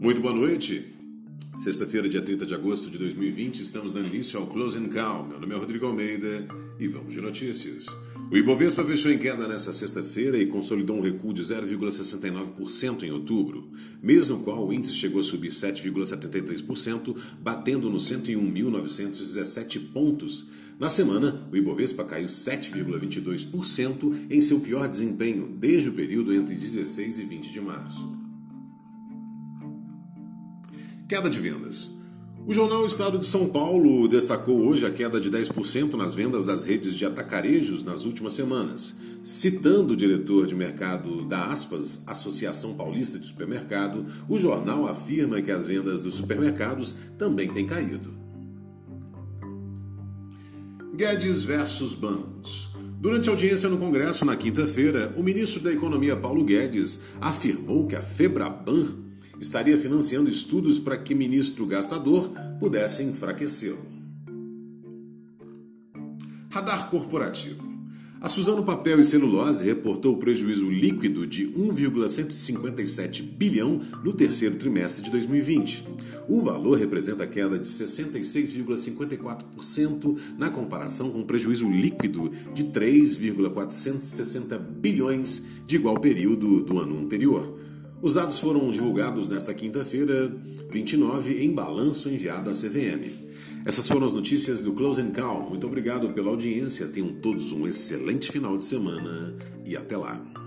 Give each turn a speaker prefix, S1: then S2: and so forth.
S1: Muito boa noite. Sexta-feira, dia 30 de agosto de 2020, estamos dando início ao Close and Call. Meu nome é Rodrigo Almeida e vamos de notícias. O Ibovespa fechou em queda nesta sexta-feira e consolidou um recuo de 0,69% em outubro, mês no qual o índice chegou a subir 7,73%, batendo nos 101.917 pontos. Na semana, o Ibovespa caiu 7,22% em seu pior desempenho desde o período entre 16 e 20 de março. Queda de vendas. O jornal Estado de São Paulo destacou hoje a queda de 10% nas vendas das redes de atacarejos nas últimas semanas. Citando o diretor de mercado da Aspas, Associação Paulista de Supermercado, o jornal afirma que as vendas dos supermercados também têm caído. Guedes versus bancos. Durante a audiência no Congresso na quinta-feira, o ministro da Economia Paulo Guedes afirmou que a Febraban estaria financiando estudos para que ministro gastador pudesse enfraquecê-lo. Radar corporativo. A Suzano Papel e Celulose reportou prejuízo líquido de 1,157 bilhão no terceiro trimestre de 2020. O valor representa queda de 66,54% na comparação com o prejuízo líquido de 3,460 bilhões de igual período do ano anterior. Os dados foram divulgados nesta quinta-feira, 29, em balanço enviado à CVM. Essas foram as notícias do Close and Call. Muito obrigado pela audiência. Tenham todos um excelente final de semana e até lá.